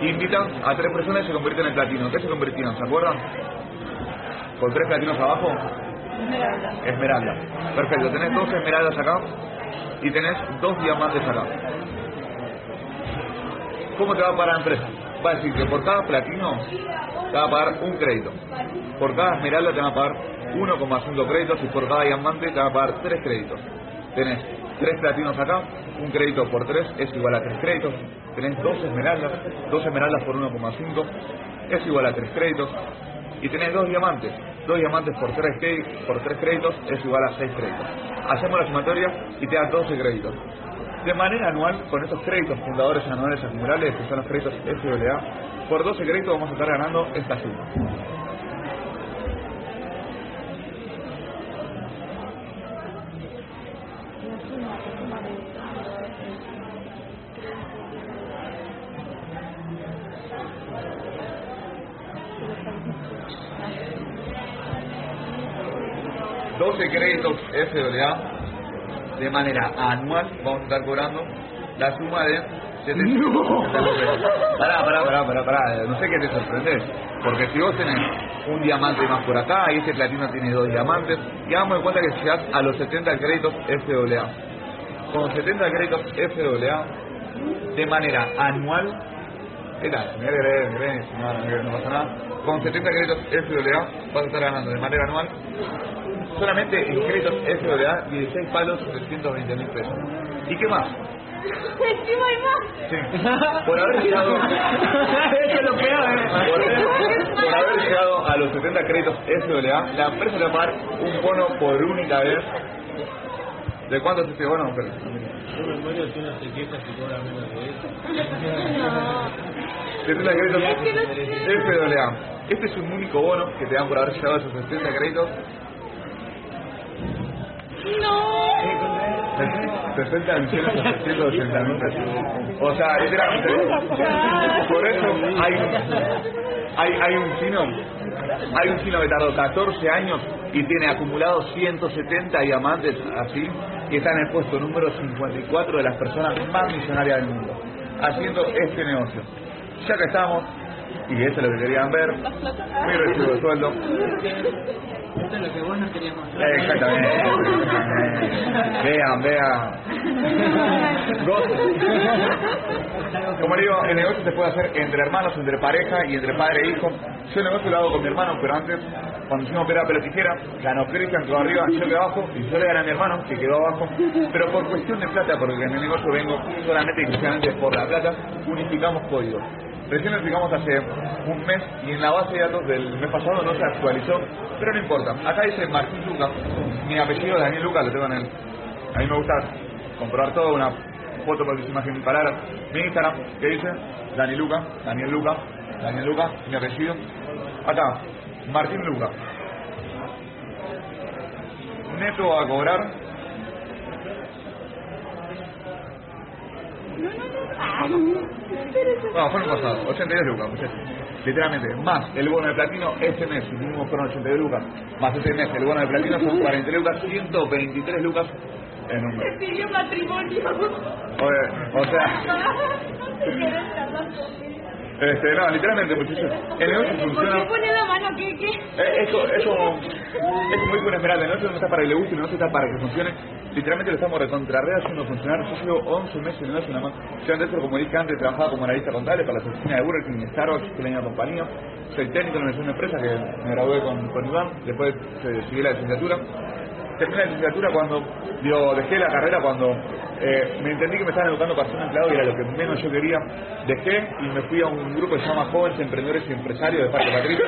invitan a tres personas y se convierten en platino? ¿Qué se convirtieron? ¿Se acuerdan? Con tres platinos abajo, Esmeralda. esmeralda. Perfecto, tenés dos esmeraldas acá y tenés dos diamantes acá. ¿Cómo te va a pagar la empresa? Va a decir que por cada platino te va a pagar un crédito. Por cada esmeralda te va a pagar 1,5 créditos y por cada diamante te va a pagar 3 créditos. Tenés 3 platinos acá, un crédito por 3 es igual a 3 créditos. Tenés 2 esmeraldas, 2 esmeraldas por 1,5 es igual a 3 créditos. Y tenés 2 diamantes, 2 diamantes por 3, por 3 créditos es igual a 6 créditos. Hacemos la sumatoria y te da 12 créditos. De manera anual, con estos créditos fundadores anuales acumulables, que son los créditos FAA, por 12 créditos vamos a estar ganando esta suma. ...12 créditos FAA de manera anual vamos a estar cobrando la suma de 700 Pará, pará, pará, pará, pará, no sé qué te sorprende. Porque si vos tenés un diamante más por acá y este platino tiene dos diamantes, y hagamos de cuenta que llegás a los 70 créditos FAA. Con 70 créditos FAA, de manera anual, crees, no, no, no pasa nada. Con 70 créditos FAA vas a estar ganando de manera anual solamente en créditos FAA 16 palos 320 mil pesos. ¿Y qué más? Encima hay más. Sí. Por haber llegado. Eso es lo peor, ¿eh? Por, por haber llegado a los 70 créditos FAA, la empresa le va a pagar un bono por única vez. ¿De cuánto es este bono? Pero, Yo me muero si uno se queja si cobra menos de eso. No. Tarjeta de crédito Es que no sé. FAA. Este es un único bono que te dan por haber llegado a esos 60 créditos. No. 60 millones 780 mil. O sea, literalmente. Por eso hay, hay, hay un chino, hay un chino que tardó 14 años y tiene acumulados 170 diamantes así, y está en el puesto número 54 de las personas más millonarias del mundo, haciendo este negocio. Ya que estamos, y eso es lo que querían ver, mi recibo de sueldo, Esto es lo que vos no querías mostrar. Exactamente. vean, vean. Como digo, el negocio se puede hacer entre hermanos, entre pareja y entre padre e hijo. Yo el negocio lo hago con mi hermano, pero antes, cuando hicimos pera pelo tijera, ganó Cristian, quedó arriba, yo quedé abajo, y yo le gané a mi hermano, que quedó abajo. Pero por cuestión de plata, porque en el negocio vengo solamente y exclusivamente por la plata, unificamos códigos. Recién lo explicamos hace un mes y en la base de datos del mes pasado no se actualizó, pero no importa. Acá dice Martín Luca, mi apellido es Daniel Luca, lo tengo en el... A mí me gusta comprobar todo, una foto se imaginen palabras. Mi Instagram, que dice Daniel Luca, Daniel Luca, Daniel Luca, mi apellido. Acá, Martín Luca. Neto a cobrar Espérese. No, fue el año pasado, 82 lucas, muchachos. Literalmente, más el bono de platino, este mes, mismo fueron 82 lucas, más este mes el bono de platino son 43 lucas, 123 lucas en un mes. Me pidió matrimonio. O, o sea, No querés conmigo. este, no, literalmente, muchachos, el negocio ¿Por funciona. qué pone la mano? ¿Qué? ¿Qué? Eh, Eso, eso, es como dijo una esmeralda, el negocio no está para que le guste, el negocio está para que funcione. Literalmente lo estamos recontrarrea haciendo funcionar. Yo llevo 11 meses en el nada más. Yo antes, como dije antes, trabajaba como analista contable para la oficina de Burger King Starbucks, que la compañía. Soy técnico en una empresa que me gradué con, con Iván, después eh, seguí la licenciatura. Terminé la licenciatura cuando, digo, dejé la carrera cuando eh, me entendí que me estaban educando para ser un empleado y era lo que menos yo quería. Dejé y me fui a un grupo que se llama Jóvenes Emprendedores y Empresarios de Parque Patricio,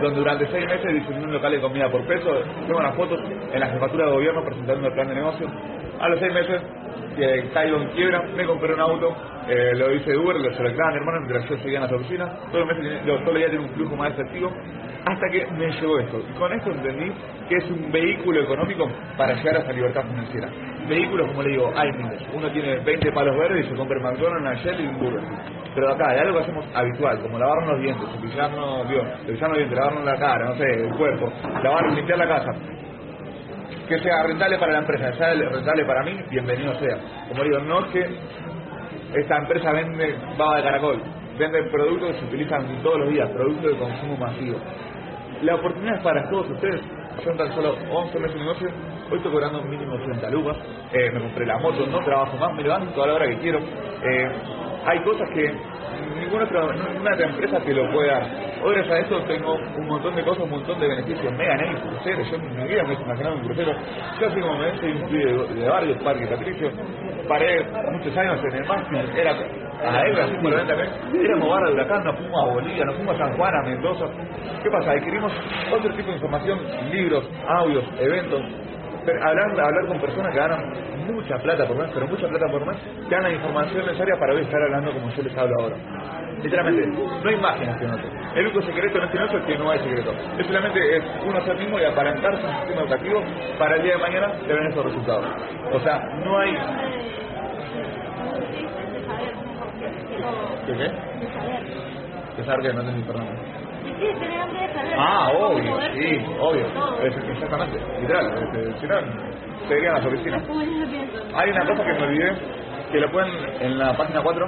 donde durante seis meses diseñé un local de comida por peso. Tengo unas fotos en la jefatura de gobierno presentando el plan de negocio. A los seis meses que caigo en quiebra, me compré un auto, eh, lo hice Uber, lo mi hermano mientras yo seguía en las oficinas. Todos los meses, lo- todos los días tenía un flujo más efectivo hasta que me llegó esto. Y con esto entendí que es un vehículo económico para llegar a esa libertad financiera. Vehículos, como le digo, hay miles. Uno tiene 20 palos verdes y se compra el McDonald's, una Shell y un Burger. Pero acá, de algo que hacemos habitual, como lavarnos los dientes, cepillarnos, cepillarnos los dientes, lavarnos la cara, no sé, el cuerpo, lavar, limpiar la casa, que sea rentable para la empresa, sea rentable para mí, bienvenido sea. Como digo, no es que esta empresa vende baba de caracol, vende productos que se utilizan todos los días, productos de consumo masivo. La oportunidad es para todos ustedes. Yo en tan solo 11 meses de negocio, hoy estoy cobrando mínimo 80 lucas, eh, me compré la moto, no trabajo más, me levanto a la hora que quiero. Eh, hay cosas que ninguna otra, ninguna otra empresa te lo puede dar. Hoy gracias a esto tengo un montón de cosas, un montón de beneficios. Me gané el crucero, yo en mi vida me he imaginado un crucero. Yo así como me soy un de, de barrio, Parque Patricio. Paré muchos años en el máster, era a Ebra, así por también. Éramos barra de huracán, nos fuimos a Bolivia, nos fuimos a San Juan, a Mendoza. ¿Qué pasa? Adquirimos otro tipo de información, libros, audios, eventos. Hablar, hablar con personas que ganan mucha plata por mes, pero mucha plata por mes, dan la información necesaria para hoy estar hablando como yo les hablo ahora. Literalmente, no hay magia en este. El único secreto en este es que no hay secreto. Es solamente es uno ser mismo y apalancarse un sistema educativo para el día de mañana tener esos resultados. O sea, no hay... ¿Qué qué? ¿Qué saber que no tenés perdón? Sí, tener hambre de saber. Ah, obvio, sí, obvio. Es- exactamente, literal. este, Si no, seguirían las oficinas. Hay una cosa que me olvidé, que lo pueden en la página 4,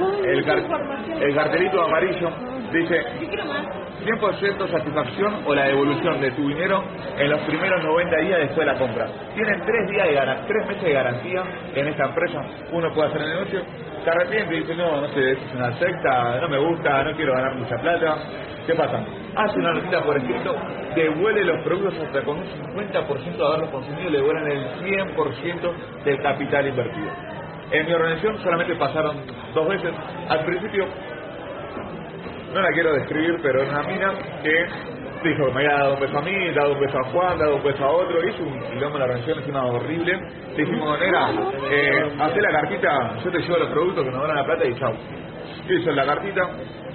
Ay, el, car- el cartelito amarillo dice Yo quiero más. 100% satisfacción o la devolución de tu dinero en los primeros 90 días después de la compra. Tienen 3 días de garan- tres meses de garantía en esta empresa. Uno puede hacer el negocio, se arrepiente y dice, no, no sé, es una secta, no me gusta, no quiero ganar mucha plata. ¿Qué pasa? Hace una notita por escrito, devuelve los productos hasta con un 50% de haberlos consumido, le devuelven el 100% del capital invertido. En mi organización solamente pasaron dos veces. Al principio no la quiero describir, pero es una mina que Dijo, me había dado un beso a mí, dado un beso a Juan, dado un beso a otro, hizo un quilombo en la reunión encima horrible. Le dijimos, nena, eh, hacé la cartita, yo te llevo los productos que nos dan la plata y chao. Hizo la cartita,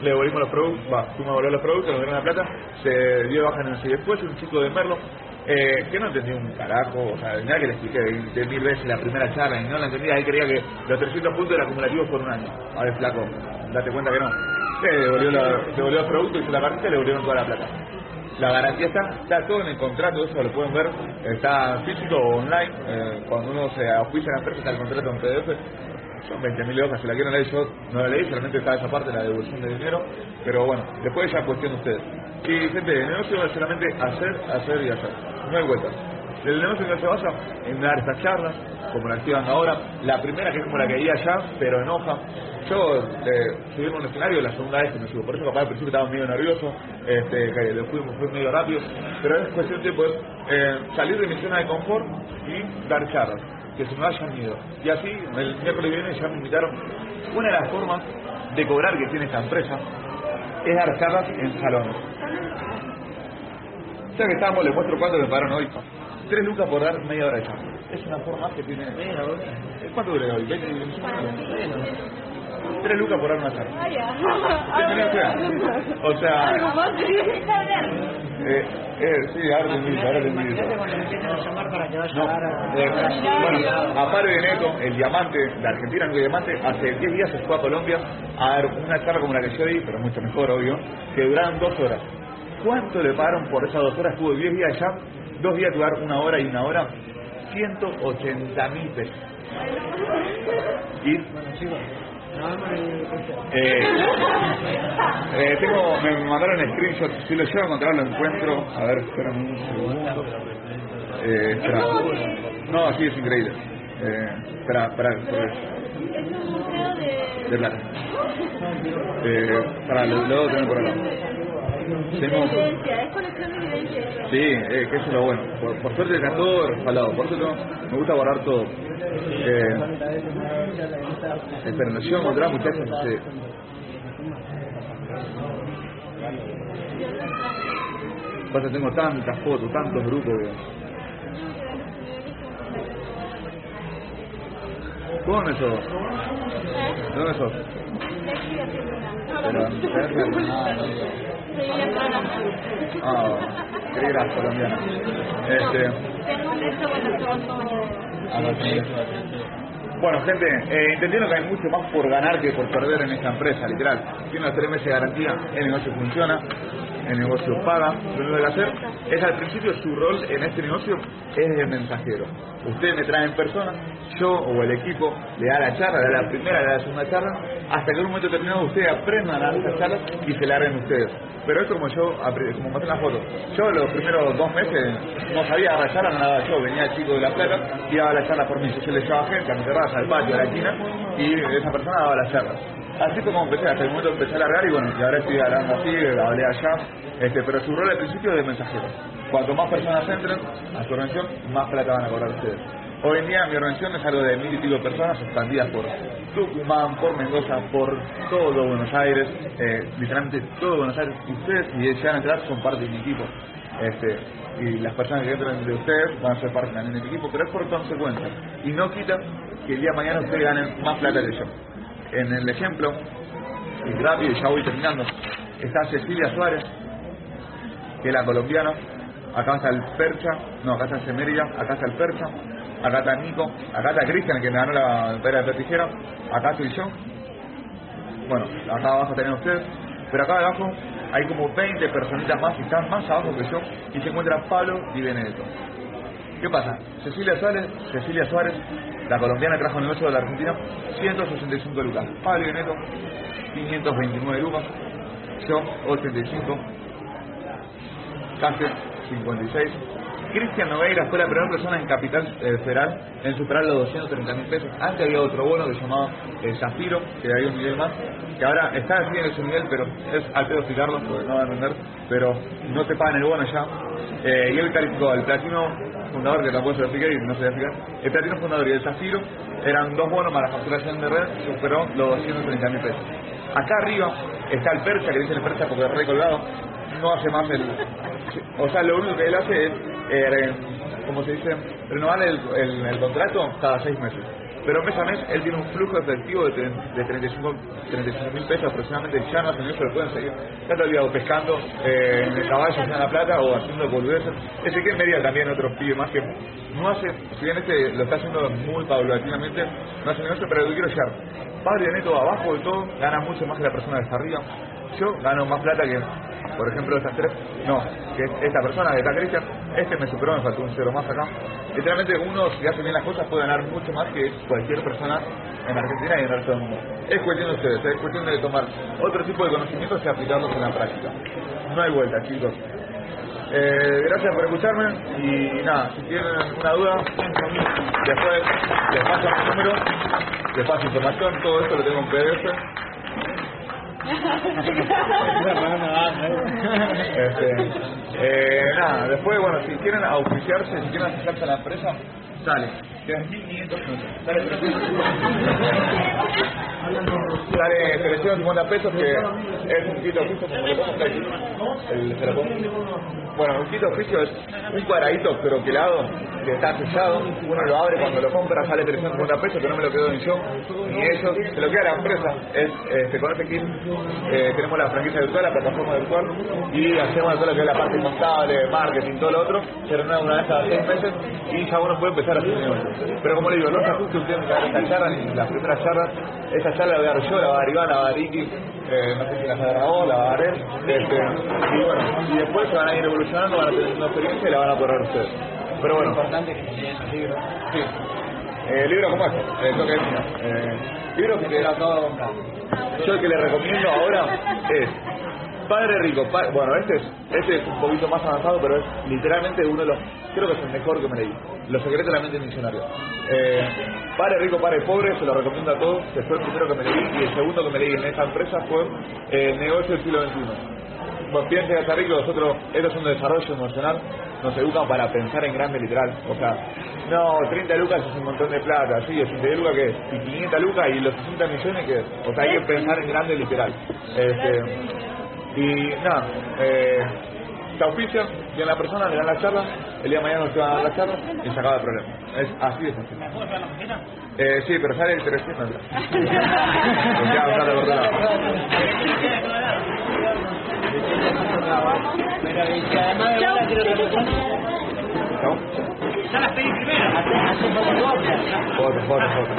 le devolvimos los productos, va, fuimos a devolver los productos, nos dieron la plata, se dio de baja en el y después un chico de Merlo, eh, que no entendía un carajo, o sea, nada que le expliqué de mil veces la primera charla y no la entendía, él creía que los 300 puntos eran acumulativos por un año. A ver, flaco, date cuenta que no. Eh, devolvió, devolvió los productos, hizo la y le devolvieron toda la plata. La garantía está, está todo en el contrato, eso lo pueden ver, está físico o online, eh, cuando uno se auspicia en la empresa está el contrato en PDF, son 20.000 hojas, si la quieren leer yo no la leí, solamente está esa parte, la devolución de dinero, pero bueno, después ya es cuestión de ustedes. Y gente, el negocio es solamente hacer, hacer y hacer, no hay vueltas. El negocio no se basa en dar estas charlas, como la dando ahora, la primera que es como la que di allá, pero enoja. Yo eh, subí un escenario la segunda vez que me subo, por eso capaz al principio estaba medio nervioso, este, que lo fui, medio rápido, pero es cuestión de es, eh, salir de mi zona de confort y dar charlas que se me vayan miedo. Y así, el miércoles que viene ya me invitaron. Una de las formas de cobrar que tiene esta empresa es dar charlas en salones. Ya que estamos, les muestro cuánto me pagaron hoy. Tres lucas por dar media hora de charla. Es una forma que tiene... ¿Cuánto dura hoy? ¿20 minutos? Tres lucas por dar una ya. O sea, eh, eh, sí, ahora te invito, ahora te invito. No, eh, bueno, Amparo el diamante de Argentina, el diamante, hace 10 días se fue a Colombia a dar una charla como la que yo di, pero mucho mejor, obvio, que duraron dos horas. ¿Cuánto le pagaron por esas dos horas? Estuvo 10 días allá, dos días durar una hora y una hora, 180 mil pesos. Y eh, eh, tengo, me mandaron screenshot, si lo llevo a encontrar lo encuentro, a ver, espérame un segundo. Eh, espera. No, sí, es increíble. Eh, espera, espera, espera. Es un museo de... de plata. Eh, para, lo, lo debo tener por acá. Tengo, Evidencia, es colección de evidencia. sí, eh, que eso es lo bueno. Por, por suerte está todo respaldado, por eso tengo- me gusta guardar todo. Eh, espera, nos llevo a encontrar muchachos. eh, pasa, tengo tantas fotos, tantos grupos que... ¿Dónde sos? ¿Dónde sos? Pero, Ah, qué gracia colombiana. Este, bueno, gente, eh, entendieron que hay mucho más por ganar que por perder en esta empresa, literal. Tiene los tres meses de garantía, el negocio funciona, el negocio paga. Lo único que hacer es al principio su rol en este negocio es el mensajero. Ustedes me traen personas, yo o el equipo le da la charla, le da la primera, le da la segunda charla, hasta que en un momento determinado ustedes aprendan a dar esas charlas y se larguen ustedes. Pero esto como yo, como mostré en la foto, yo los primeros dos meses no sabía dar la charla, no daba yo, venía el chico de la plata y daba la charla por mí. Yo le llevaba gente a mi terraza, al patio, a la esquina y esa persona daba la charla. Así como empecé, hasta el momento empecé a largar y bueno, y ahora estoy hablando así, hablé allá, este, pero su rol al principio es de mensajero. Cuanto más personas entren a su organización, más plata van a cobrar ustedes. Hoy en día mi organización es algo de mil y pico personas expandidas por Tucumán, por Mendoza, por todo Buenos Aires, eh, literalmente todo Buenos Aires. Ustedes, si desean entrar, son parte de mi equipo. Este, y las personas que entren de ustedes van a ser parte también de mi equipo, pero es por consecuencia. Y no quita que el día de mañana ustedes ganen más plata que yo. En el ejemplo, y rápido, y ya voy terminando, está Cecilia Suárez, que es la colombiana, acá está el Percha, no, acá está el Semerilla, acá está el Percha, acá está Nico, acá está Cristian, que me ganó la pera de Pertijera, acá estoy yo, bueno, acá abajo tienen ustedes, pero acá abajo hay como 20 personitas más que están más abajo que yo, y se encuentra Pablo Di Benedetto. ¿Qué pasa? Cecilia Suárez, Cecilia Suárez, la colombiana trajo el negocio de la Argentina, 165 lucas. Pablo Benedetto, 529 lucas. Yo, 85. Case, 56. Cristian Noveira fue la primera persona en Capital eh, Federal en superar los 230 mil pesos. Antes había otro bono que se llamaba eh, Zafiro, que había un nivel más, que ahora está así en ese nivel, pero es al pedo explicarlo, porque no va a entender, pero no te pagan el bono ya. Eh, y él calificó el platino fundador, que tampoco se lo expliqué y no se lo explicar, el platino fundador y el Zafiro eran dos bonos para la facturación de red, superó los 230 mil pesos. Acá arriba está el persa, que dice el persa porque es recolgado, no hace más el, O sea, lo único que él hace es, eh, como se dice, renovar el contrato cada seis meses. Pero mes a mes él tiene un flujo efectivo de, de 35 mil pesos aproximadamente. Ya no eso, lo pueden seguir. Ya olvidado pescando eh, en el caballo en La Plata o haciendo boludeces. Ezequiel Media también, otro pibe más que no hace, si bien este lo está haciendo muy paulatinamente, no hace negocio, pero que quiero llegar. Padre neto abajo de todo, gana mucho más que la persona está arriba. Yo gano más plata que, por ejemplo, estas tres. No, que esta persona que está Cristian, este me superó, me faltó un cero más acá. Literalmente uno, si hace bien las cosas, puede ganar mucho más que cualquier persona en Argentina y en el resto del mundo. Es cuestión de ustedes, es cuestión de tomar otro tipo de conocimientos y aplicarlos en la práctica. No hay vuelta, chicos. Eh, gracias por escucharme y nada, si tienen una duda, después les paso mi número, les paso información, todo esto lo tengo en PDF. Este, eh, nada, después, bueno, si quieren auspiciarse, si quieren asociarse a la empresa, sale. Tienes 1500 pesos. Sale 300. Sale 350 pesos, que es un kit oficio, como le pongo. El. Bueno, un kit oficio es un cuadradito croquelado que está sellado. Uno lo abre cuando lo compra, sale 350 pesos, que no me lo quedo ni yo ni ellos. Se lo queda la empresa. Es, este, con este kit eh, tenemos la franquicia virtual, la plataforma virtual y hacemos todo lo que es la parte contable, marketing, todo lo otro. Se renueva una vez cada seis meses y ya uno puede empezar a hacer. Pero como le digo, no se ajuste usted a esta charla ni las primeras charlas. Esta charla la voy a dar yo, la va a dar Iván, la va a dar Iki, eh, no sé si la va a dar vos, la va a dar él. Este, y bueno, y después se van a ir evolucionando, van a tener una experiencia y la van a correr ustedes. Pero bueno, importante que leen los libros. sí. Eh, libro como este, eh, lo que es mío. Eh, libro que comprar. yo el que le recomiendo ahora es Padre Rico. Pa- bueno, este es, este es un poquito más avanzado, pero es literalmente uno de los, creo que es el mejor que me leí. Los secretos de la mente millonaria. Eh, Padre Rico, Padre Pobre, se lo recomiendo a todos, que fue el primero que me leí, y el segundo que me leí en esta empresa fue eh, Negocio del siglo XXI. Bueno, piensen que está rico, nosotros, esto es un desarrollo emocional, nos educan para pensar en grande literal. O sea, no, 30 lucas es un montón de plata, sí, 80 lucas que es, y 500 lucas y los 60 millones que es. O sea, hay que pensar en grande literal. Este, y nada, eh, te auspician, viene la persona, le dan la charla, el día de mañana nos dar la charla y se acaba el problema. Es así de. Eh, sí, pero sale el 300. Pues ya, ojalá, ojalá. Pero y si además de quiero ¿No? Ya las pedí primero. hace, hace fotocopias. Foto, foto, foto.